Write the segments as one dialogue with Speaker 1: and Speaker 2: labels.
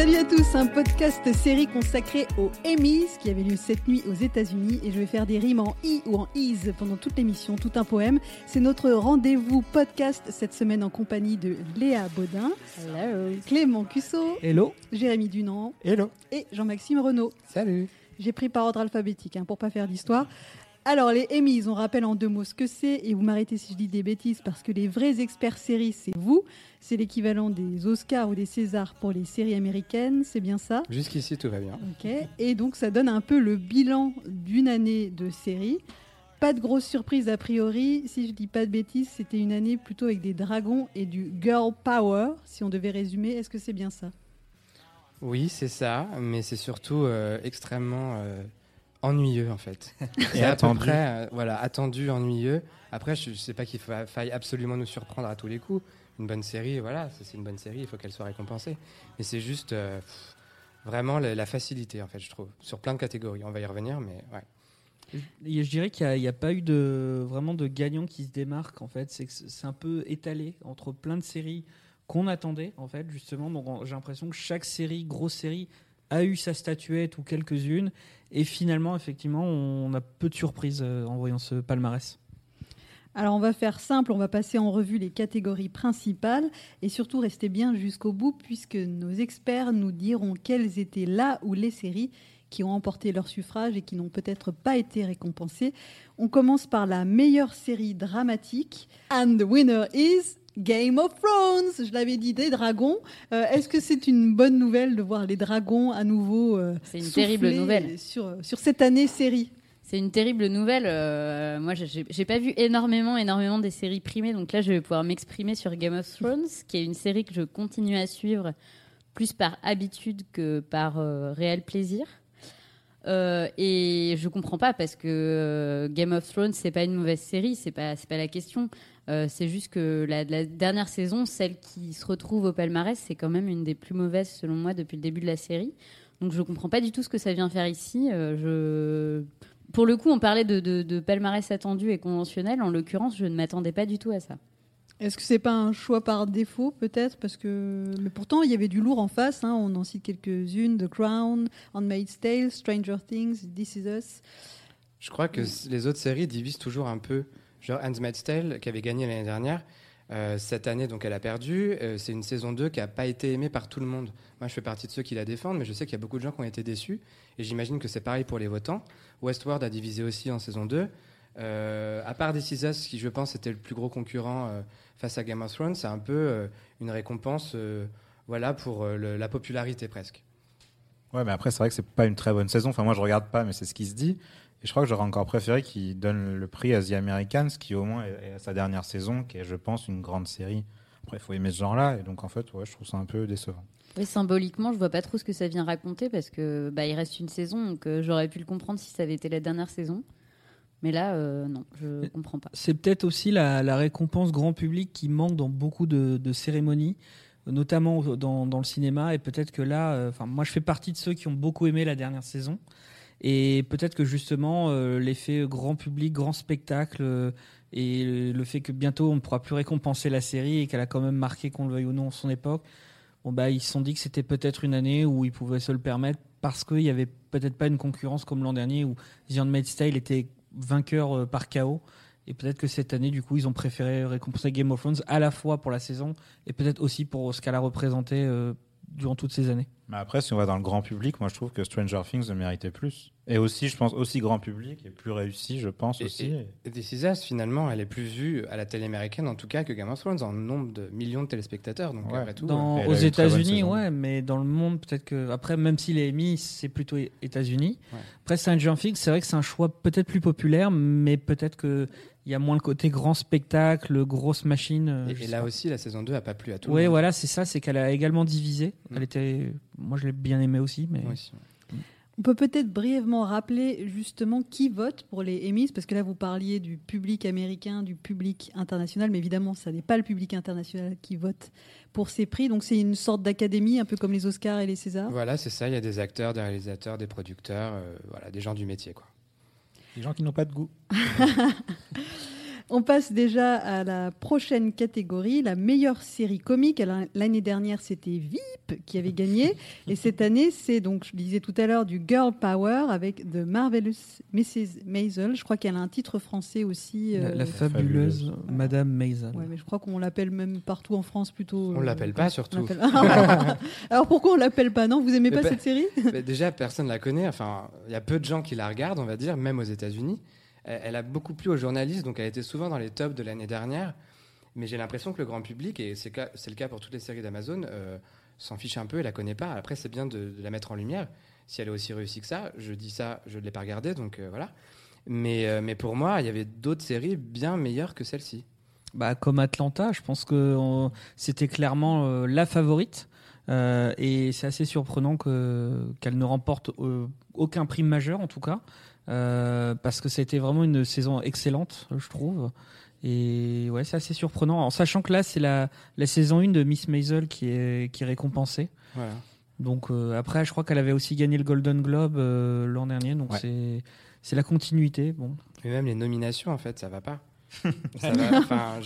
Speaker 1: Salut à tous, un podcast série consacré aux Emmys qui avait lieu cette nuit aux États-Unis et je vais faire des rimes en i ou en is pendant toute l'émission, tout un poème. C'est notre rendez-vous podcast cette semaine en compagnie de Léa Baudin,
Speaker 2: Hello.
Speaker 1: Clément Cusso,
Speaker 3: Hello.
Speaker 1: Jérémy Dunant
Speaker 3: Hello.
Speaker 1: et Jean-Maxime Renaud.
Speaker 3: Salut.
Speaker 1: J'ai pris par ordre alphabétique hein, pour pas faire d'histoire. Alors, les Emmys, on rappelle en deux mots ce que c'est, et vous m'arrêtez si je dis des bêtises, parce que les vrais experts séries, c'est vous. C'est l'équivalent des Oscars ou des Césars pour les séries américaines, c'est bien ça?
Speaker 3: Jusqu'ici, tout va bien.
Speaker 1: Ok. Et donc, ça donne un peu le bilan d'une année de série. Pas de grosse surprise a priori. Si je dis pas de bêtises, c'était une année plutôt avec des dragons et du girl power, si on devait résumer. Est-ce que c'est bien ça?
Speaker 4: Oui, c'est ça, mais c'est surtout euh, extrêmement euh, ennuyeux en fait.
Speaker 3: Et
Speaker 4: C'est à peu
Speaker 3: attendu.
Speaker 4: près, euh, voilà, attendu, ennuyeux. Après, je ne sais pas qu'il fa- faille absolument nous surprendre à tous les coups. Une bonne série, voilà, c'est une bonne série, il faut qu'elle soit récompensée. Mais c'est juste euh, pff, vraiment la, la facilité en fait, je trouve, sur plein de catégories. On va y revenir, mais ouais.
Speaker 5: Je dirais qu'il n'y a, pas eu de, vraiment de gagnant qui se démarque en fait. C'est un peu étalé entre plein de séries qu'on attendait en fait justement. Donc on- j'ai l'impression que chaque série, grosse série, a eu sa statuette ou quelques-unes. Et finalement, effectivement, on a peu de surprises euh, en voyant ce palmarès.
Speaker 1: Alors on va faire simple, on va passer en revue les catégories principales et surtout rester bien jusqu'au bout puisque nos experts nous diront quelles étaient là ou les séries qui ont emporté leur suffrage et qui n'ont peut-être pas été récompensées. On commence par la meilleure série dramatique and the winner is Game of Thrones. Je l'avais dit des dragons. Euh, Est-ce que c'est une bonne nouvelle de voir les dragons à nouveau euh,
Speaker 2: C'est une
Speaker 1: souffler
Speaker 2: terrible nouvelle.
Speaker 1: sur sur cette année série?
Speaker 2: C'est une terrible nouvelle. euh, moi, j'ai- pas vu énormément, énormément des séries primées, donc là, je vais pouvoir m'exprimer sur Game of Thrones, qui est une série que je continue à suivre plus par habitude que par euh, réel plaisir. Euh, et je comprends pas parce que euh, Game of Thrones c'est pas une mauvaise série, c'est pas c'est pas la question. Euh, c'est juste que la, la dernière saison, celle qui se retrouve au palmarès, c'est quand même une des plus mauvaises selon moi depuis le début de la série. Donc je comprends pas du tout ce que ça vient faire ici. Euh, je pour le coup, on parlait de, de, de palmarès attendu et conventionnel. En l'occurrence, je ne m'attendais pas du tout à ça.
Speaker 1: Est-ce que c'est pas un choix par défaut peut-être? Parce que mais pourtant il y avait du lourd en face. hein, on en cite quelques-unes The Crown, Handmaid's Tale, Stranger Things, This Is Us.
Speaker 4: Je crois que les autres séries divisent toujours un peu. Genre Handmaid's Tale, qui avait gagné l'année dernière, euh, cette année, donc elle a perdu. Euh, c'est une saison 2 qui n'a pas été aimée par tout le monde. Moi, je fais partie de ceux qui la défendent, mais je sais qu'il y a beaucoup de gens qui ont été déçus. Et j'imagine que c'est pareil pour les votants. Westworld a divisé aussi en saison 2. Euh, à part This Is Us, qui je pense était le plus gros concurrent face à Game of Thrones, c'est un peu une récompense voilà, pour la popularité presque.
Speaker 3: Ouais, mais après, c'est vrai que c'est pas une très bonne saison. Enfin, moi, je regarde pas, mais c'est ce qui se dit. Et je crois que j'aurais encore préféré qu'il donne le prix à The Americans, qui au moins est est à sa dernière saison, qui est, je pense, une grande série. Après, il faut aimer ce genre-là. Et donc, en fait, ouais, je trouve ça un peu décevant.
Speaker 2: Et symboliquement, je vois pas trop ce que ça vient raconter parce que bah, il reste une saison, donc euh, j'aurais pu le comprendre si ça avait été la dernière saison. Mais là, euh, non, je comprends pas.
Speaker 5: C'est peut-être aussi la, la récompense grand public qui manque dans beaucoup de, de cérémonies, notamment dans, le cinéma. Et peut-être que là, euh, enfin, moi, je fais partie de ceux qui ont beaucoup aimé la dernière saison. Et peut-être que justement, euh, l'effet grand public, grand spectacle, euh, et le, fait que bientôt on ne pourra plus récompenser la série et qu'elle a quand même marqué, qu'on le veuille ou non, son époque, bon, bah, ils se sont dit que c'était peut-être une année où ils pouvaient se le permettre parce qu'il n'y avait peut-être pas une concurrence comme l'an dernier où The Handmaid's Tale était vainqueur par KO. Et peut-être que cette année, du coup, ils ont préféré récompenser Game of Thrones à la fois pour la saison et peut-être aussi pour ce qu'elle a représenté euh, durant toutes ces années.
Speaker 3: Mais après, si on va dans le grand public, moi, je trouve que Stranger Things le méritait plus. Et aussi, je pense, aussi grand public et plus réussi, je pense
Speaker 4: Et-
Speaker 3: aussi.
Speaker 4: Et This Is Us, finalement, elle est plus vue à la télé américaine, en tout cas, que Game of Thrones, en nombre de millions de téléspectateurs. Donc,
Speaker 3: Ouais.
Speaker 4: après tout,
Speaker 5: Dans- aux États-Unis, ouais, mais dans le monde, peut-être que. Après, même s'il est émis, c'est plutôt États-Unis.
Speaker 4: Ouais.
Speaker 5: Après, Stranger Things, c'est vrai que c'est un choix peut-être plus populaire, mais peut-être qu'il y a moins le côté grand spectacle, grosse machine. euh,
Speaker 4: Et, là
Speaker 5: pas.
Speaker 4: aussi, la saison 2 a pas plu à tout
Speaker 5: Ouais,
Speaker 4: le monde.
Speaker 5: voilà, c'est ça, c'est qu'elle a également divisé.
Speaker 4: Mm.
Speaker 5: Elle était, moi, je l'ai bien aimé aussi, mais
Speaker 4: Moi aussi.
Speaker 1: On peut peut-être brièvement rappeler justement qui vote pour les Emmys, parce que là vous parliez du public américain, du public international, mais évidemment ça n'est pas le public international qui vote pour ces prix, donc c'est une sorte d'académie, un peu comme les Oscars et les Césars.
Speaker 4: Voilà, c'est ça. Il y a des acteurs, des réalisateurs, des producteurs, euh, voilà, des gens du métier, quoi.
Speaker 3: Les gens qui n'ont pas de goût.
Speaker 1: On passe déjà à la prochaine catégorie, la meilleure série comique. L'année dernière, c'était VIP qui avait gagné. Et cette année, c'est donc, je disais tout à l'heure, du Girl Power avec The Marvelous Mrs. Maisel. Je crois qu'elle a un titre français aussi.
Speaker 5: La,
Speaker 1: euh,
Speaker 5: la fabuleuse
Speaker 3: fabuleuse.
Speaker 5: Madame Maisel.
Speaker 1: ouais, mais je crois qu'on l'appelle même partout en France plutôt.
Speaker 4: On
Speaker 1: euh,
Speaker 4: l'appelle pas, surtout.
Speaker 1: Alors pourquoi on l'appelle pas? Non, vous aimez
Speaker 4: Mais
Speaker 1: pas
Speaker 4: pas-
Speaker 1: cette série?
Speaker 4: Déjà, personne la connaît. Enfin, il y a peu de gens qui la regardent, on va dire, même aux États-Unis. Elle, elle a beaucoup plu aux journalistes, donc elle était souvent dans les tops de l'année dernière. Mais j'ai l'impression que le grand public, et c'est le cas pour toutes les séries d'Amazon, euh, s'en fiche un peu et la connaît pas. Après, c'est bien de, la mettre en lumière. Si elle est aussi réussie que ça, je dis ça, je ne l'ai pas regardée, donc euh, voilà. Mais, euh, pour moi, il y avait d'autres séries bien meilleures que celle-ci.
Speaker 5: Bah, comme Atlanta, je pense que euh, c'était clairement euh, la favorite. Euh, et c'est assez surprenant que, qu'elle ne remporte euh, aucun prix majeur, en tout cas. Euh, parce que c'était vraiment une saison excellente, je trouve. Et ouais, c'est assez surprenant. En sachant que là, c'est la, la saison 1 de Miss Maisel qui est, qui est récompensée.
Speaker 4: Voilà.
Speaker 5: Donc euh, après, je crois qu'elle avait aussi gagné le Golden Globe euh, l'an dernier. Donc
Speaker 3: Ouais.
Speaker 5: c'est, c'est la continuité. Bon.
Speaker 4: Et même les nominations, en fait, ça va pas. Ça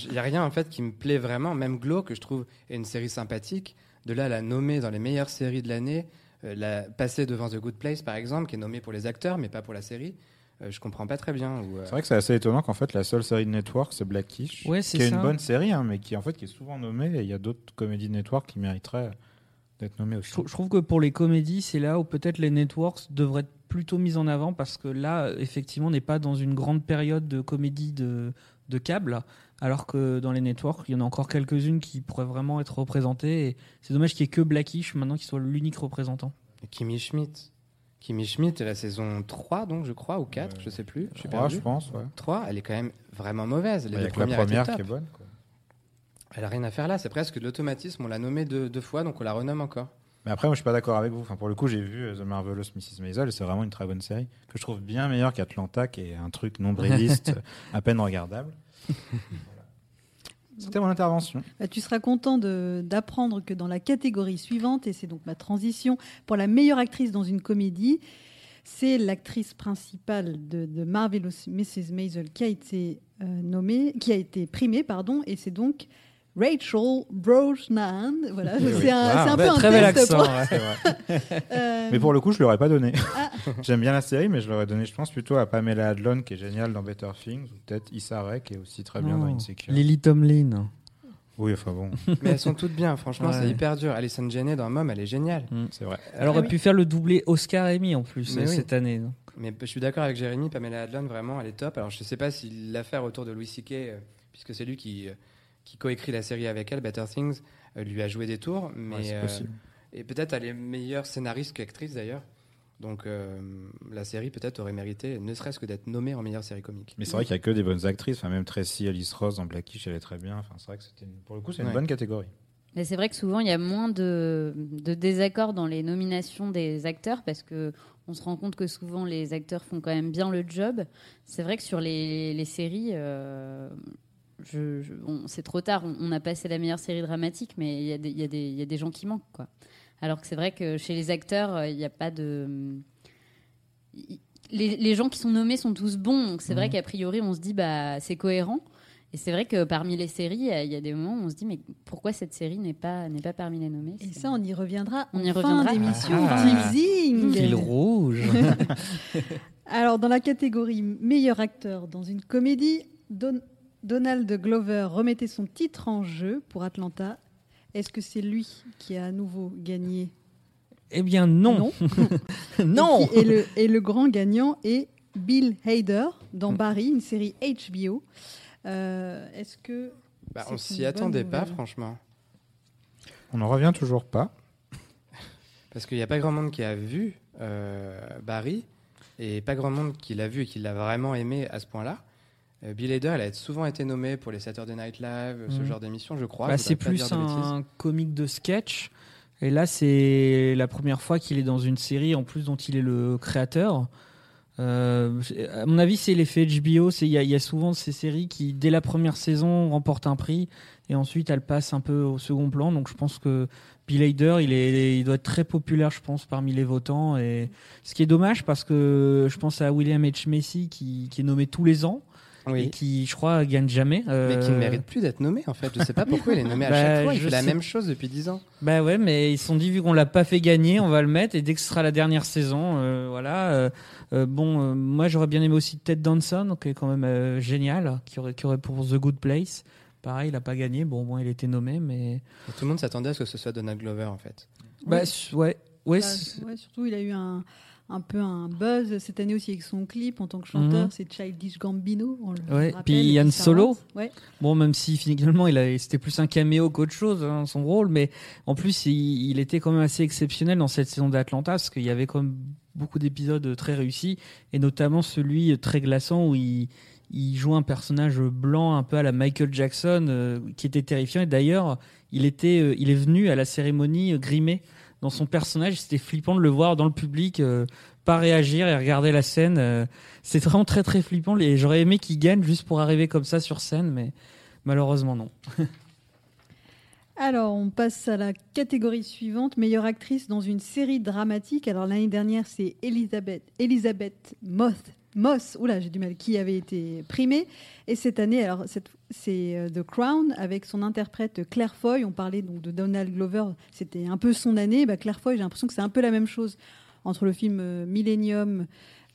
Speaker 4: il n'y a rien en fait qui me plaît vraiment. Même Glow, que je trouve est une série sympathique, de là à la nommer dans les meilleures séries de l'année, la passer devant The Good Place par exemple, qui est nommée pour les acteurs mais pas pour la série, euh, je comprends pas très bien. Euh,
Speaker 3: C'est vrai que c'est assez étonnant qu'en fait la seule série de network c'est Blackish,
Speaker 5: Ouais, c'est
Speaker 3: qui est
Speaker 5: ça.
Speaker 3: une bonne série, hein, mais qui en fait qui est souvent nommée. Et il y a d'autres comédies de network qui mériteraient d'être nommées aussi.
Speaker 5: Je, je trouve que pour les comédies, c'est là où peut-être les networks devraient être plutôt mis en avant parce que là, effectivement, on n'est pas dans une grande période de comédie de, de câble, alors que dans les networks, il y en a encore quelques-unes qui pourraient vraiment être représentées. Et c'est dommage qu'il n'y ait que Blackish maintenant qui soit l'unique représentant.
Speaker 4: Kimmy Schmidt. Kimmy Schmidt, la saison 3, donc je crois, ou 4,
Speaker 3: Euh,
Speaker 4: je sais plus. Je suis
Speaker 3: Trois,
Speaker 4: perdu.
Speaker 3: je pense. Ouais.
Speaker 4: 3, elle est quand même vraiment mauvaise. Les deux
Speaker 3: a que la première qui est bonne. quoi.
Speaker 4: Elle a rien à faire là, c'est presque de l'automatisme. On l'a nommée deux, deux fois, donc on la renomme encore.
Speaker 3: Mais après, moi, je suis pas d'accord avec vous. Enfin, pour le coup, j'ai vu euh, The Marvelous Mrs. Maisel et c'est vraiment une très bonne série que je trouve bien meilleure qu'Atlanta, qui est un truc nombriliste à peine regardable. Voilà. C'était mon intervention.
Speaker 1: Bah, tu seras content d'apprendre que dans la catégorie suivante, et c'est donc ma transition, pour la meilleure actrice dans une comédie, c'est l'actrice principale de, de Marvelous Mrs. Maisel qui a été euh, nommée, qui a été primée, pardon, et c'est donc Rachel Brosnahan. Voilà,
Speaker 3: Oui, oui.
Speaker 1: c'est un, c'est un peu un
Speaker 5: très bel accent.
Speaker 1: pour-
Speaker 5: ouais.
Speaker 3: C'est vrai.
Speaker 1: euh,
Speaker 3: Mais pour le coup, je l'aurais pas donné.
Speaker 1: Ah.
Speaker 3: J'aime bien la série, mais je l'aurais donné, je pense, plutôt à Pamela Adlon, qui est géniale dans Better Things, ou peut-être Issa Rae, qui est aussi très bien dans
Speaker 5: Oh,
Speaker 3: Insecure.
Speaker 5: Lily Tomlin.
Speaker 3: Oui, enfin bon,
Speaker 4: Mais elles sont toutes bien, franchement,
Speaker 5: Ouais.
Speaker 4: c'est hyper dur. Alison Janney dans Mom, elle est géniale.
Speaker 3: c'est vrai.
Speaker 5: Elle aurait
Speaker 1: Ah oui.
Speaker 5: pu faire le doublé Oscar Emmy en plus
Speaker 4: Mais
Speaker 5: euh,
Speaker 4: oui.
Speaker 5: cette année.
Speaker 4: Mais je suis d'accord avec Jérémy, Pamela Adlon, vraiment, elle est top. Alors, je sais pas si l'affaire autour de Louis C.K., euh, puisque c'est lui qui, euh, qui coécrit la série avec elle, Better Things, euh, lui a joué des tours. Mais,
Speaker 3: Ouais, c'est
Speaker 4: euh,
Speaker 3: possible.
Speaker 4: et peut-être elle est meilleure scénariste qu'actrice d'ailleurs. Donc, euh, la série peut-être aurait mérité, ne serait-ce que d'être nommée en meilleure série comique.
Speaker 3: Mais c'est vrai qu'il y a que des bonnes actrices. Enfin, même Tracy Ellis Ross dans Blackish, elle est très bien. Enfin, c'est vrai que c'était une- pour le coup, c'est une
Speaker 4: Ouais.
Speaker 3: bonne catégorie.
Speaker 2: Mais c'est vrai que souvent il y a moins de, de désaccords dans les nominations des acteurs parce que on se rend compte que souvent les acteurs font quand même bien le job. C'est vrai que sur les, les séries, euh, je, je- on- c'est trop tard. On, on a passé la meilleure série dramatique, mais il y, a des- y, y a gens qui manquent. Quoi. Alors que c'est vrai que chez les acteurs, euh, il n'y a pas de. Les, les gens qui sont nommés sont tous bons, donc c'est vrai qu'a priori on se dit bah c'est cohérent. Et c'est vrai que parmi les séries, il y a des moments où on se dit mais pourquoi cette série n'est pas n'est pas parmi les nommés?
Speaker 1: Et
Speaker 2: C'est-
Speaker 1: ça, on y reviendra
Speaker 2: On
Speaker 1: en
Speaker 2: y
Speaker 1: fin
Speaker 2: reviendra.
Speaker 1: d'émission.
Speaker 5: Ah.
Speaker 1: Teasing.
Speaker 5: Fil rouge.
Speaker 1: Alors, dans la catégorie meilleur acteur dans une comédie, Don- Donald Glover remettait son titre en jeu pour Atlanta. Est-ce que c'est lui qui a à nouveau gagné?
Speaker 5: Eh bien non. Non.
Speaker 1: Et, le, et le grand gagnant est Bill Hader dans
Speaker 5: Mm.
Speaker 1: Barry, une série HBO. Euh, Est-ce que
Speaker 4: Bah, on s'y attendait pas, franchement.
Speaker 3: On n'en revient toujours pas.
Speaker 4: Parce qu'il n'y a pas grand monde qui a vu euh, Barry et pas grand monde qui l'a vu et qui l'a vraiment aimé à ce point-là. Euh, Bill Hader, elle a souvent été nommée pour les Saturday Night Live, ce
Speaker 5: Mhm.
Speaker 4: genre d'émission, je crois.
Speaker 5: Bah, c'est plus
Speaker 4: bêtises.
Speaker 5: un comique de sketch. Et là, c'est la première fois qu'il est dans une série, en plus dont il est le créateur. Euh, à mon avis, c'est l'effet HBO. C'est il y, a- il y a souvent ces séries qui, dès la première saison, remportent un prix et ensuite elles passent un peu au second plan. Donc, je pense que Bill Hader, il est, il doit être très populaire, je pense, parmi les votants. Et ce qui est dommage parce que je pense à William H Macy qui, qui est nommé tous les ans.
Speaker 4: Oui.
Speaker 5: et qui, je crois, gagne jamais.
Speaker 4: Mais qui
Speaker 5: Euh,
Speaker 4: ne mérite plus d'être nommé en fait. Je sais pas pourquoi il est nommé à
Speaker 5: Bah,
Speaker 4: chaque fois. Il fait la même chose depuis 10 ans.
Speaker 5: Bah ouais, mais ils se sont dit vu qu'on l'a pas fait gagner, on va le mettre et dès que ce sera la dernière saison, euh, voilà. euh, euh, bon, euh, moi j'aurais bien aimé aussi Ted Danson, qui est quand même euh, génial, qui aurait, qui aurait pour The Good Place. Pareil, il a pas gagné. Bon, bon, il était nommé, mais
Speaker 4: Et tout le monde s'attendait à ce que ce soit Donald Glover en fait.
Speaker 5: bah
Speaker 1: Ouais.
Speaker 5: ouais, ouais.
Speaker 1: Bah, ouais, surtout, il a eu un, un peu un buzz cette année aussi avec son clip en tant que chanteur.
Speaker 5: Mhm.
Speaker 1: C'est Childish Gambino. On le
Speaker 5: Ouais,
Speaker 1: rappelle,
Speaker 5: puis Yann Solo.
Speaker 1: Ouais.
Speaker 5: Bon, même si finalement il a, c'était plus un caméo qu'autre chose, hein, son rôle, mais en plus il, il était quand même assez exceptionnel dans cette saison d'Atlanta, parce qu'il y avait quand même beaucoup d'épisodes très réussis, et notamment celui très glaçant où il, il joue un personnage blanc un peu à la Michael Jackson, euh, qui était terrifiant. Et d'ailleurs, il était, euh, il est venu à la cérémonie euh, grimé dans son personnage. C'était flippant de le voir dans le public. euh, pas réagir et regarder la scène, euh, c'est vraiment très très flippant. Et j'aurais aimé qu'il gagne juste pour arriver comme ça sur scène, mais malheureusement non.
Speaker 1: Alors, on passe à la catégorie suivante, meilleure actrice dans une série dramatique. Alors, l'année dernière, c'est Elisabeth, Moss, Moss, oula, j'ai du mal, qui avait été primée. Et cette année, alors, cette- c'est euh, The Crown avec son interprète Claire Foy. On parlait donc de Donald Glover, c'était un peu son année. Bah, Claire Foy, j'ai l'impression que c'est un peu la même chose entre le film euh, Millennium.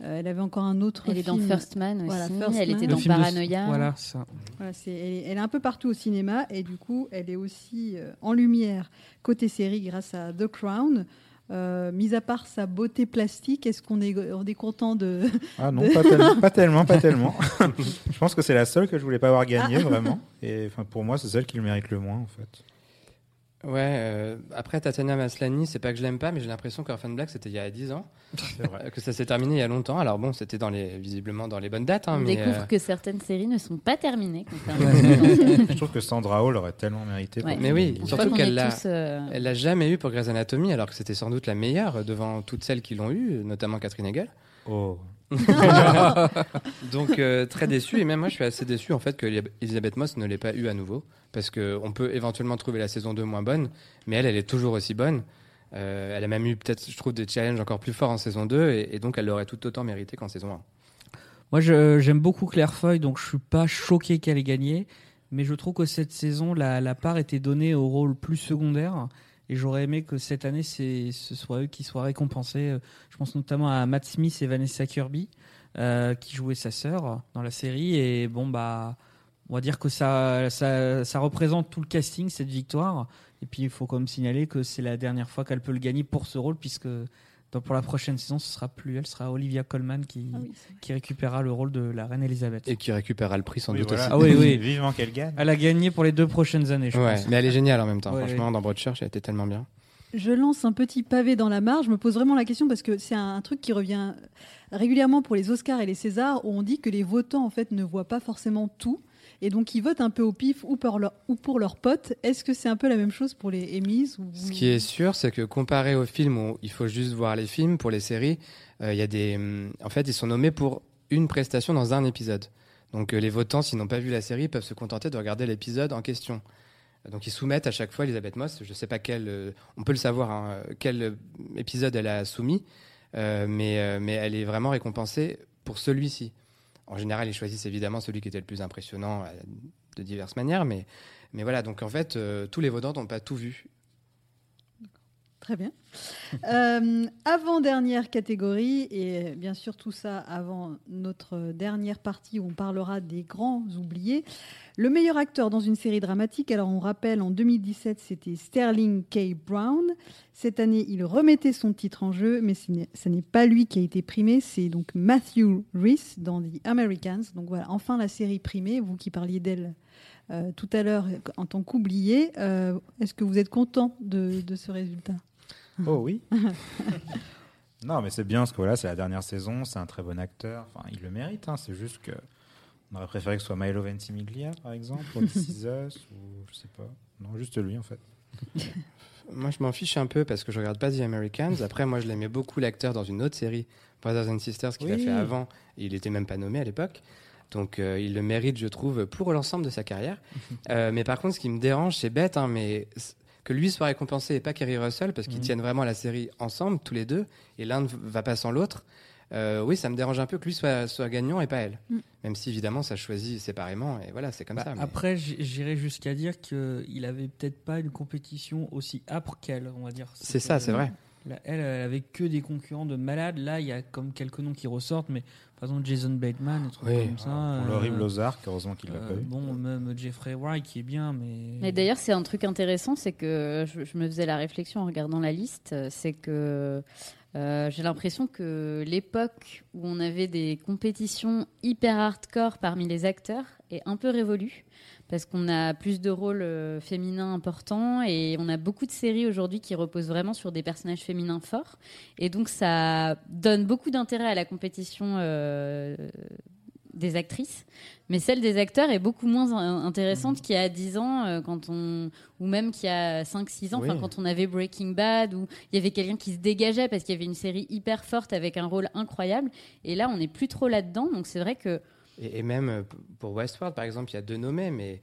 Speaker 1: euh, elle avait encore un autre
Speaker 2: Elle est dans
Speaker 1: film.
Speaker 2: First Man aussi.
Speaker 1: Voilà, First
Speaker 2: elle
Speaker 1: Man.
Speaker 2: était dans
Speaker 5: film de-
Speaker 2: Paranoia.
Speaker 5: Voilà, ça.
Speaker 1: Voilà, c'est, elle, est, elle est un peu partout au cinéma et du coup, elle est aussi euh, en lumière côté série grâce à The Crown. Euh, mis à part sa beauté plastique, est-ce qu'on est, on est content de...
Speaker 3: Ah non, pas, tel- pas tellement, pas tellement. je pense que c'est la seule que je voulais pas avoir gagnée,
Speaker 1: Ah.
Speaker 3: vraiment. Et enfin, pour moi, c'est celle qui le mérite le moins, en fait.
Speaker 4: Ouais, euh, après Tatiana Maslany, c'est pas que je l'aime pas, mais j'ai l'impression qu'Orphan Black c'était il y a 10 ans,
Speaker 3: vrai.
Speaker 4: que ça s'est terminé il y a longtemps. Alors bon, c'était dans les, visiblement dans les bonnes dates, hein,
Speaker 2: On
Speaker 4: mais
Speaker 2: découvre
Speaker 4: euh,
Speaker 2: que certaines séries ne sont pas terminées.
Speaker 3: je trouve que Sandra Oh aurait tellement mérité.
Speaker 2: Ouais.
Speaker 4: Mais oui, surtout qu'elle l'a-
Speaker 2: euh,
Speaker 4: elle l'a jamais eu pour Grey's Anatomy, alors que c'était sans doute la meilleure devant toutes celles qui l'ont eu, notamment Catherine Hegel.
Speaker 3: Oh.
Speaker 4: Donc euh, très déçu et même moi je suis assez déçu en fait que Elisabeth Moss ne l'ait pas eu à nouveau parce que on peut éventuellement trouver la saison 2 moins bonne mais elle elle est toujours aussi bonne. Euh, elle a même eu peut-être je trouve des challenges encore plus forts en saison 2 et, donc elle l'aurait tout autant mérité qu'en saison 1.
Speaker 5: Moi, j'aime beaucoup Claire Foy, donc je suis pas choqué qu'elle ait gagné. Mais je trouve que cette saison, la, la part était donnée au rôle plus secondaire. Et j'aurais aimé que cette année, ce soit eux qui soient récompensés. Euh, Je pense notamment à Matt Smith et Vanessa Kirby, euh, qui jouaient sa sœur dans la série. Et bon, bah, on va dire que ça, ça, ça représente tout le casting, cette victoire. Et puis, il faut quand même signaler que c'est la dernière fois qu'elle peut le gagner pour ce rôle, puisque dans- pour la prochaine saison, ce sera plus elle, ce sera Olivia Colman qui,
Speaker 1: Ah oui,
Speaker 5: qui récupérera le rôle de la reine Elisabeth.
Speaker 4: Et qui récupérera le prix sans
Speaker 3: Oui,
Speaker 4: doute
Speaker 3: voilà.
Speaker 4: aussi.
Speaker 5: Ah oui, oui.
Speaker 3: Vivement qu'elle gagne.
Speaker 5: Elle a gagné pour les deux prochaines années, je
Speaker 4: Ouais,
Speaker 5: pense.
Speaker 4: mais elle est géniale en même temps.
Speaker 5: Ouais,
Speaker 4: Franchement, dans Broadchurch, elle était tellement bien.
Speaker 1: Je lance un petit pavé dans la mare. Je me pose vraiment la question parce que c'est un, truc qui revient régulièrement pour les Oscars et les Césars où on dit que les votants en fait ne voient pas forcément tout et donc ils votent un peu au pif ou pour leur, ou pour leurs potes. Est-ce que c'est un peu la même chose pour les Emmys.
Speaker 4: Ce qui est sûr, c'est que comparé aux films où il faut juste voir les films, pour les séries, euh, il y a des, hum, en fait, ils sont nommés pour une prestation dans un épisode. Donc euh, les votants, s'ils n'ont pas vu la série, peuvent se contenter de regarder l'épisode en question. Donc ils soumettent à chaque fois Elisabeth Moss. Je ne sais pas quel, euh, on peut le savoir, hein, quel euh, épisode elle a soumis, euh, mais, mais elle est vraiment récompensée pour celui-ci. En général, ils choisissent évidemment celui qui était le plus impressionnant de diverses manières, mais, mais voilà. Donc en fait, tous les votants n'ont pas tout vu.
Speaker 1: Très bien. Euh, avant-dernière catégorie, et bien sûr tout ça avant notre dernière partie où on parlera des grands oubliés. Le meilleur acteur dans une série dramatique, alors on rappelle, en 2017 c'était Sterling K. Brown. Cette année il remettait son titre en jeu, mais ce n'est- pas lui qui a été primé, c'est donc Matthew Rhys dans The Americans. Donc voilà, enfin la série primée, vous qui parliez d'elle euh, tout à l'heure en tant qu'oublié. Euh, Est-ce que vous êtes content de ce résultat?
Speaker 3: Oh oui. non, mais c'est bien parce que voilà, c'est la dernière saison, c'est un très bon acteur. Enfin, il le mérite. hein, C'est juste que on aurait préféré que ce soit Milo Ventimiglia, par exemple, ou This ou je sais pas. Non, juste lui en fait.
Speaker 4: Moi, je m'en fiche un peu parce que je regarde pas The Americans. Après, moi, je l'aimais beaucoup l'acteur dans une autre série, Brothers and Sisters, qu'il a
Speaker 3: Oui.
Speaker 4: fait avant. Il était même pas nommé à l'époque. Donc, euh, il le mérite, je trouve, pour l'ensemble de sa carrière. Euh, mais par contre, ce qui me dérange, c'est bête, hein, mais c- que lui soit récompensé et pas Kerry Russell, parce qu'ils
Speaker 5: Mhm.
Speaker 4: tiennent vraiment la série ensemble, tous les deux, et l'un ne va pas sans l'autre. euh, oui, ça me dérange un peu que lui soit, soit gagnant et pas elle.
Speaker 1: Mm.
Speaker 4: Même si évidemment ça choisit séparément et voilà, c'est comme
Speaker 5: Bah,
Speaker 4: ça. mais-
Speaker 5: Après, j'irais jusqu'à dire qu'il avait peut-être pas une compétition aussi âpre qu'elle, on va dire.
Speaker 4: C'est ça, c'est vrai.
Speaker 5: Là, elle, elle avait que des concurrents de malades. Là, il y a comme quelques noms qui ressortent, mais par exemple Jason Bateman, des trucs
Speaker 4: Oui.
Speaker 5: comme ça.
Speaker 3: Pour
Speaker 5: euh,
Speaker 3: l'horrible Ozark, heureusement qu'il l'a
Speaker 5: euh,
Speaker 3: pas eu.
Speaker 5: Bon, même Jeffrey Wright qui est bien, mais.
Speaker 2: Mais d'ailleurs, c'est un truc intéressant, c'est que je, je me faisais la réflexion en regardant la liste, euh, c'est que euh, j'ai l'impression que l'époque où on avait des compétitions hyper hardcore parmi les acteurs est un peu révolue. Parce qu'on a plus de rôles euh, féminins importants et on a beaucoup de séries aujourd'hui qui reposent vraiment sur des personnages féminins forts. Et donc ça donne beaucoup d'intérêt à la compétition euh, des actrices. Mais celle des acteurs est beaucoup moins in- intéressante qu'il y a 10 ans, euh, quand on, ou même qu'il y a 5-6 ans,
Speaker 4: Oui.
Speaker 2: quand on avait Breaking Bad, où il y avait quelqu'un qui se dégageait parce qu'il y avait une série hyper forte avec un rôle incroyable. Et là, on n'est plus trop là-dedans. Donc c'est vrai que
Speaker 4: Et, et même euh, pour Westworld, par exemple, il y a deux nommés, mais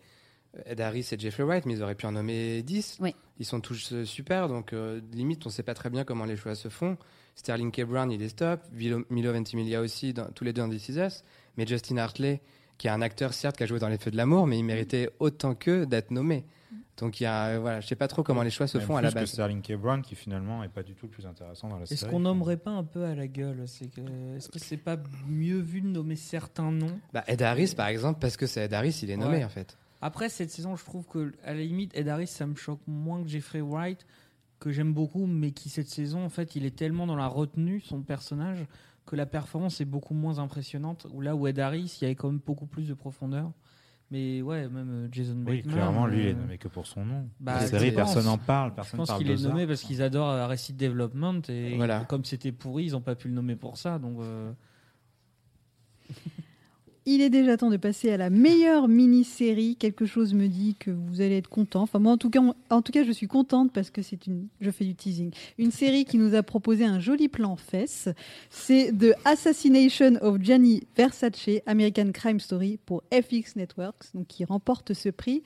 Speaker 4: euh, Ed Harris et Jeffrey Wright, mais ils auraient pu en nommer 10.
Speaker 2: Oui.
Speaker 4: Ils sont tous euh, super, donc euh, limite, on ne sait pas très bien comment les choix se font. Sterling K. Brown, il est stop. Milo, Milo Ventimiglia aussi, dans- tous les deux dans This Is Us. Mais Justin Hartley, qui est un acteur, certes, qui a joué dans Les Feux de l'amour, mais il méritait autant qu'eux d'être nommé. Donc, il y a, euh, voilà, je sais pas trop comment les choix se
Speaker 3: Même
Speaker 4: font à la
Speaker 3: plus que
Speaker 4: base.
Speaker 3: Sterling K. Brown, qui finalement est pas du tout le plus intéressant dans la série.
Speaker 5: Est-ce qu'on nommerait pas un peu à la gueule C'est que est-ce que c'est pas mieux vu de nommer certains noms?
Speaker 4: Bah, Ed Harris, par exemple, parce que c'est Ed Harris, il est nommé,
Speaker 5: Ouais.
Speaker 4: en fait.
Speaker 5: Après cette saison, je trouve que à la limite Ed Harris ça me choque moins que Jeffrey Wright que j'aime beaucoup, mais qui cette saison en fait il est tellement dans la retenue son personnage que la performance est beaucoup moins impressionnante. Ou là où Ed Harris il y avait quand même beaucoup plus de profondeur. Mais ouais, même euh, Jason
Speaker 3: Oui,
Speaker 5: Bateman.
Speaker 3: clairement, lui, il est
Speaker 5: euh,
Speaker 3: nommé que pour son nom.
Speaker 5: bah,
Speaker 3: la
Speaker 5: je
Speaker 3: série,
Speaker 5: pense.
Speaker 3: personne n'en parle,
Speaker 5: Je
Speaker 3: personne
Speaker 5: pense
Speaker 3: parle
Speaker 5: qu'il est nommé parce qu'ils adorent euh, Arrested Development et
Speaker 4: Voilà.
Speaker 5: comme c'était pourri, ils n'ont pas pu le nommer pour ça. Donc euh,
Speaker 1: Il est déjà temps de passer à la meilleure mini-série. Quelque chose me dit que vous allez être content. Enfin, moi, en tout cas, en tout cas, je suis contente parce que c'est une. Je fais du teasing. Une série qui nous a proposé un joli plan fesses. C'est The Assassination of Gianni Versace, American Crime Story pour FX Networks, donc qui remporte ce prix.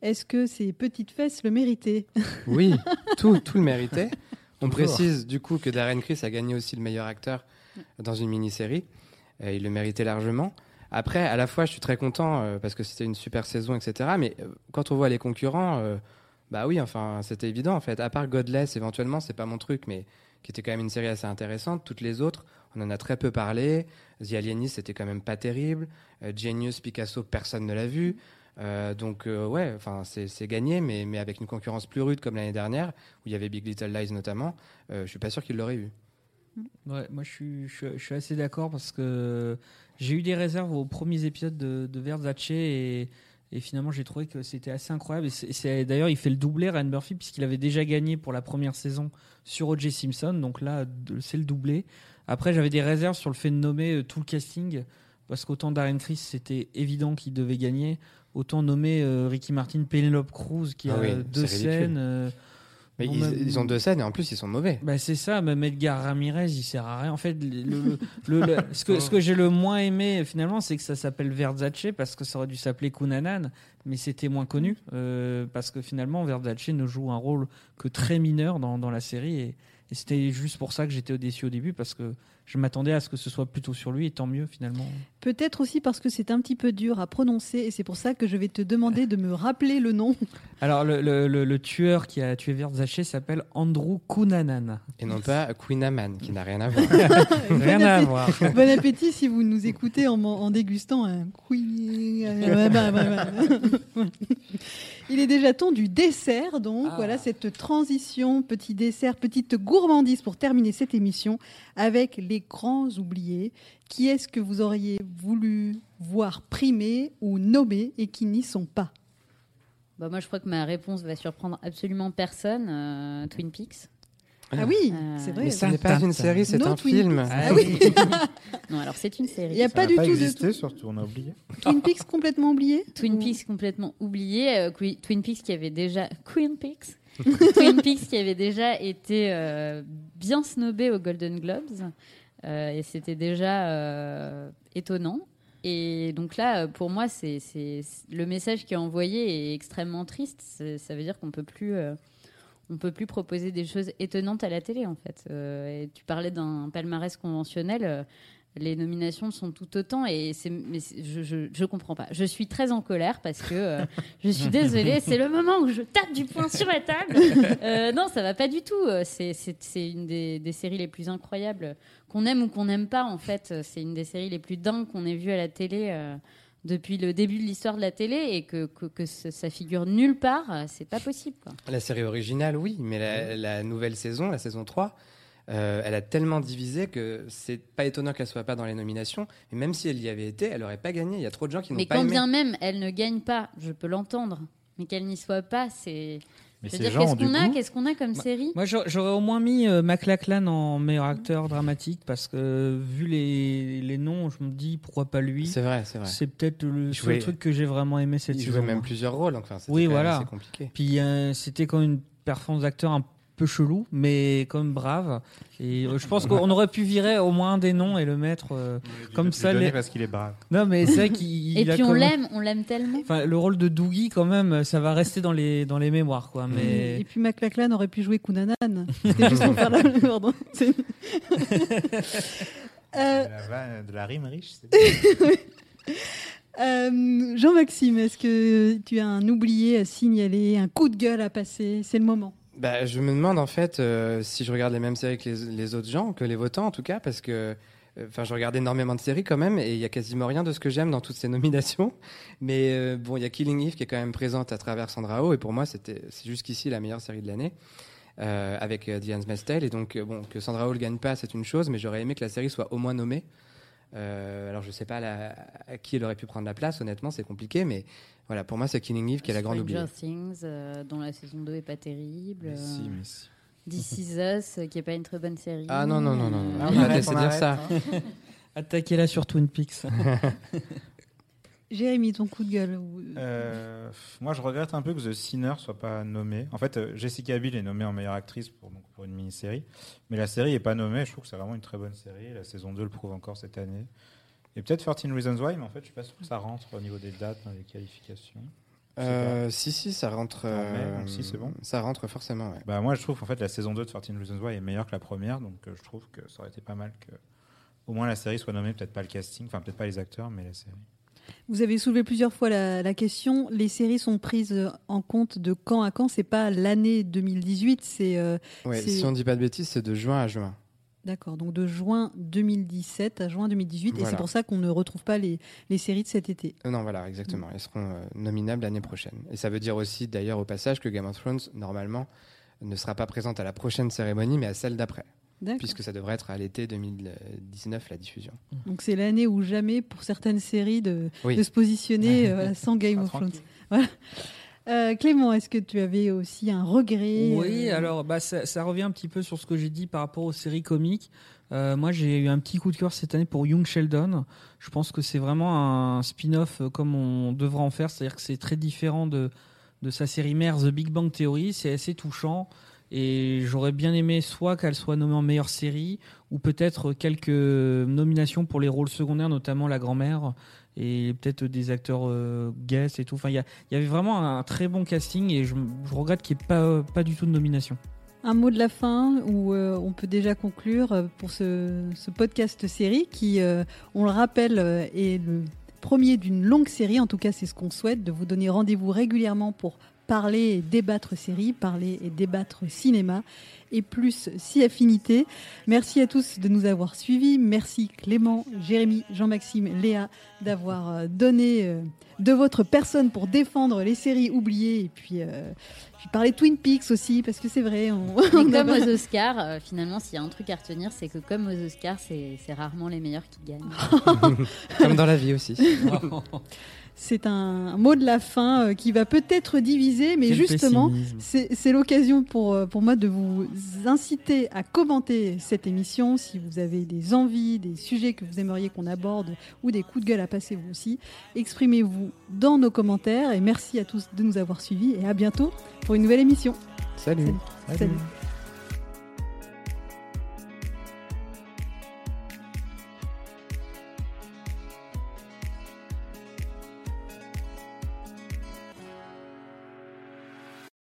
Speaker 1: Est-ce que ces petites fesses le méritaient?
Speaker 4: Oui, tout, tout le méritait. On précise du coup que Darren Criss a gagné aussi le meilleur acteur dans une mini-série. Euh, il le méritait largement. Après, à la fois, je suis très content euh, parce que c'était une super saison, etc. Mais euh, quand on voit les concurrents, euh, bah oui, enfin, c'était évident en fait. À part Godless, éventuellement, c'est pas mon truc, mais qui était quand même une série assez intéressante. Toutes les autres, on en a très peu parlé. The Alienist, c'était quand même pas terrible. Euh, Genius, Picasso, personne ne l'a vu. Donc ouais, enfin c'est gagné, mais, mais avec une concurrence plus rude comme l'année dernière, où il y avait Big Little Lies notamment, je suis pas sûr qu'il l'aurait eu.
Speaker 5: Ouais, moi je suis, je, suis- je suis assez d'accord parce que j'ai eu des réserves aux premiers épisodes de, de Versace et, et finalement j'ai trouvé que c'était assez incroyable. Et c'est- D'ailleurs, il fait le doublé, Ryan Murphy, puisqu'il avait déjà gagné pour la première saison sur O.J. Simpson. Donc là, c'est le doublé. Après, j'avais des réserves sur le fait de nommer euh, tout le casting parce qu'autant Darren Criss, c'était évident qu'il devait gagner. Autant nommer euh, Ricky Martin, Penelope Cruz qui
Speaker 4: Ah
Speaker 5: a
Speaker 4: oui,
Speaker 5: deux
Speaker 4: c'est ridicule. Mais ils,
Speaker 5: même-
Speaker 4: ils ont deux scènes et en plus ils sont mauvais.
Speaker 5: bah c'est ça, même Edgar Ramirez, il sert à rien. En fait, le, le- le- le- ce que, ce que j'ai le moins aimé finalement, c'est que ça s'appelle Versace parce que ça aurait dû s'appeler Kunanan, mais c'était moins connu euh, parce que finalement Versace ne joue un rôle que très mineur dans, dans la série et, et c'était juste pour ça que j'étais déçu au début parce que je m'attendais à ce que ce soit plutôt sur lui et tant mieux finalement.
Speaker 1: Peut-être aussi parce que c'est un petit peu dur à prononcer et c'est pour ça que je vais te demander de me rappeler le nom.
Speaker 5: Alors le, le- le- le tueur qui a tué Versace s'appelle Andrew Kunanan.
Speaker 4: Et non pas Queen Amman, qui n'a rien à voir.
Speaker 1: Bon
Speaker 5: Rien à
Speaker 1: appétit.
Speaker 5: voir.
Speaker 1: Bon appétit si vous nous écoutez en dégustant un Il est déjà temps du dessert, donc
Speaker 5: Ah.
Speaker 1: voilà cette transition, petit dessert, petite gourmandise pour terminer cette émission avec les grands oubliés. Qui est-ce que vous auriez voulu voir primer ou nommer et qui n'y sont pas?
Speaker 2: Bah, moi, je crois que ma réponse va surprendre absolument personne. euh, Twin Peaks.
Speaker 1: Ah oui,
Speaker 2: Euh,
Speaker 1: c'est vrai.
Speaker 4: Mais ce n'est pas une série, c'est
Speaker 1: No
Speaker 4: un film.
Speaker 5: Ah
Speaker 1: Ah oui,
Speaker 2: Non, alors c'est une série.
Speaker 1: il n'y a
Speaker 3: Ça
Speaker 1: pas
Speaker 3: n'a
Speaker 1: du
Speaker 3: pas
Speaker 1: tout
Speaker 3: existé,
Speaker 1: de
Speaker 3: surtout, on a oublié.
Speaker 1: Twin Peaks complètement oublié
Speaker 2: Twin
Speaker 1: Ou-
Speaker 2: Peaks complètement oublié. euh, Qui- Twin Peaks qui avait déjà. Queen Peaks Twin Peaks qui avait déjà été euh, bien snobé aux Golden Globes. Euh, et c'était déjà euh, étonnant. Et donc là, euh, pour moi, c'est le message qui est envoyé est extrêmement triste. Ça veut dire qu'on peut plus. On peut plus proposer des choses étonnantes à la télé en fait. Euh, et tu parlais d'un palmarès conventionnel. euh, les nominations sont tout autant et c'est mais je, je je comprends pas. Je suis très en colère parce que euh, je suis désolée, c'est le moment où je tape du poing sur la table. Non, ça va pas du tout. C'est c'est c'est une des, des séries les plus incroyables qu'on aime ou qu'on n'aime pas en fait. C'est une des séries les plus dingues qu'on ait vues à la télé. Depuis le début de l'histoire de la télé et que, que, que ça figure nulle part, c'est pas possible. Quoi.
Speaker 4: La série originale, oui, mais la, la nouvelle saison, la saison 3, euh, elle a tellement divisé que c'est pas étonnant qu'elle soit pas dans les nominations. Et même si elle y avait été, elle aurait pas gagné. Il y a trop de gens qui n'ont
Speaker 2: Mais
Speaker 4: pas
Speaker 2: quand
Speaker 4: aimé.
Speaker 2: bien même elle ne gagne pas, je peux l'entendre, mais qu'elle n'y soit pas, c'est.
Speaker 3: Mais ces gens
Speaker 2: qu'est-ce qu'on a, qu'est-ce qu'on a comme
Speaker 5: Bah,
Speaker 2: série
Speaker 5: Moi, j'a- j'aurais au moins mis euh, McLachlan en meilleur acteur dramatique parce que vu les, les noms, je me dis pourquoi pas lui.
Speaker 4: C'est vrai, c'est vrai.
Speaker 5: C'est peut-être le
Speaker 4: Il
Speaker 5: seul
Speaker 4: jouait-
Speaker 5: truc que j'ai vraiment aimé cette
Speaker 4: Il
Speaker 5: saison.
Speaker 4: jouait même plusieurs rôles, donc enfin, c'était
Speaker 5: Oui, voilà.
Speaker 4: assez compliqué.
Speaker 5: Puis euh, c'était quand même une performance d'acteur un peu chelou, mais quand même brave. Et euh, je pense qu'on aurait pu virer au moins des noms et le mettre euh, comme ça.
Speaker 3: les...
Speaker 5: les-
Speaker 3: parce qu'il est brave.
Speaker 5: Non, mais c'est vrai qu'il.
Speaker 2: Et
Speaker 5: il a
Speaker 2: puis on
Speaker 5: même-
Speaker 2: l'aime, on l'aime tellement.
Speaker 5: Enfin, le rôle de Doogie, quand même, ça va rester dans les, dans les mémoires, quoi. Mais
Speaker 1: Et puis McLachlan aurait pu jouer Kunanan. C'était juste pour faire la... Pardon. Euh,
Speaker 3: De, la, vanne- de la rime riche. c'est-
Speaker 1: euh, Jean-Maxime, est-ce que tu as un oublié à signaler, un coup de gueule à passer? C'est le moment.
Speaker 4: Bah, je me demande en fait euh, si je regarde les mêmes séries que les, autres gens, que les votants en tout cas, parce que euh, je regarde énormément de séries quand même, et il y a quasiment rien de ce que j'aime dans toutes ces nominations. Mais euh, bon, il y a Killing Eve qui est quand même présente à travers Sandra Oh, et pour moi, c'était c'est jusqu'ici la meilleure série de l'année. avec Handmaid's Tale et donc bon que Sandra Oh ne gagne pas c'est une chose mais j'aurais aimé que la série soit au moins nommée Euh, alors je sais pas la- à qui elle aurait pu prendre la place honnêtement c'est compliqué mais voilà pour moi c'est Killing Eve qui est la grande oubliée
Speaker 2: Stranger Things, euh, dont la saison 2 est pas terrible.
Speaker 3: Mais si,
Speaker 2: euh,
Speaker 3: mais si.
Speaker 2: This Is Us, euh, qui est pas une très bonne série.
Speaker 4: ah non non non non, non.
Speaker 2: Euh,
Speaker 4: arrête,
Speaker 3: arrête,
Speaker 4: laissez
Speaker 3: on
Speaker 4: dire
Speaker 3: arrête,
Speaker 4: ça
Speaker 5: attaquez-la sur Twin Peaks.
Speaker 1: Jérémy, ton coup de gueule. ou-
Speaker 3: Euh, moi, je regrette un peu que The Sinner soit pas nommée. En fait, euh, Jessica Biel est nommée en meilleure actrice pour, donc, pour une mini-série, mais la série est pas nommée. Je trouve que c'est vraiment une très bonne série. La saison 2 le prouve encore cette année. Et peut-être 13 Reasons Why, mais en fait, je suis pas sûr que ça rentre au niveau des dates dans les qualifications.
Speaker 4: Euh, si, si, ça rentre.
Speaker 3: En mai,
Speaker 4: euh,
Speaker 3: donc si, c'est bon.
Speaker 4: Ça rentre forcément, ouais.
Speaker 3: Bah, moi, je trouve qu'en fait, la saison 2 de 13 Reasons Why est meilleure que la première, donc euh, je trouve que ça aurait été pas mal que au moins la série soit nommée, peut-être pas le casting, enfin peut-être pas les acteurs, mais la série.
Speaker 1: Vous avez soulevé plusieurs fois la, la question. Les séries sont prises en compte de quand à quand? C'est pas l'année 2018, c'est euh,
Speaker 4: Ouais, si on dit pas de bêtises, c'est de juin à juin.
Speaker 1: d'accord. Donc de juin 2017 à juin 2018, et c'est pour ça qu'on ne retrouve pas les, les séries de cet été.
Speaker 4: Euh, non, voilà, exactement. Elles seront euh, nominables l'année prochaine. Et ça veut dire aussi, d'ailleurs, au passage, que Game of Thrones, normalement, ne sera pas présente à la prochaine cérémonie, mais à celle d'après. Puisque ça devrait être à l'été 2019, la diffusion.
Speaker 1: Donc c'est l'année où jamais, pour certaines séries, de,
Speaker 4: Oui.
Speaker 1: de se positionner euh, sans Game of Thrones. Euh, Clément, est-ce que tu avais aussi un regret
Speaker 5: Oui,
Speaker 1: euh,
Speaker 5: alors bah, ça, ça revient un petit peu sur ce que j'ai dit par rapport aux séries comiques. Euh, moi, j'ai eu un petit coup de cœur cette année pour Young Sheldon. Je pense que c'est vraiment un spin-off comme on devra en faire, c'est-à-dire que c'est très différent de, de sa série mère The Big Bang Theory. C'est assez touchant. Et j'aurais bien aimé soit qu'elle soit nommée en meilleure série, ou peut-être quelques nominations pour les rôles secondaires, notamment la grand-mère, et peut-être des acteurs euh, guests et tout. Enfin, il y, avait vraiment un très bon casting, et je, regrette qu'il n'y ait pas, du tout de nomination.
Speaker 1: Un mot de la fin où euh, on peut déjà conclure euh, pour ce, podcast série qui, euh, on le rappelle, est le premier d'une longue série. En tout cas, c'est ce qu'on souhaite, de vous donner rendez-vous régulièrement pour parler et débattre série, parler et débattre cinéma et plus si affinité. Merci à tous de nous avoir suivis. Merci Clément, Jérémy, Jean-Maxime, Léa d'avoir euh, donné euh, de votre personne pour défendre les séries oubliées et puis, euh, puis parler Twin Peaks aussi parce que c'est vrai. On, on
Speaker 2: comme aux Oscars, euh, finalement, s'il y a un truc à retenir, c'est que comme aux Oscars, c'est rarement les meilleurs qui gagnent.
Speaker 4: Comme dans la vie aussi.
Speaker 1: C'est un mot de la fin euh, qui va peut-être diviser, mais
Speaker 5: Quel
Speaker 1: justement, c'est l'occasion pour, euh, pour moi de vous inciter à commenter cette émission si vous avez des envies, des sujets que vous aimeriez qu'on aborde ou des coups de gueule à passer vous aussi. Exprimez-vous dans nos commentaires et merci à tous de nous avoir suivis et à bientôt pour une nouvelle émission.
Speaker 4: Salut.
Speaker 1: Salut. Salut.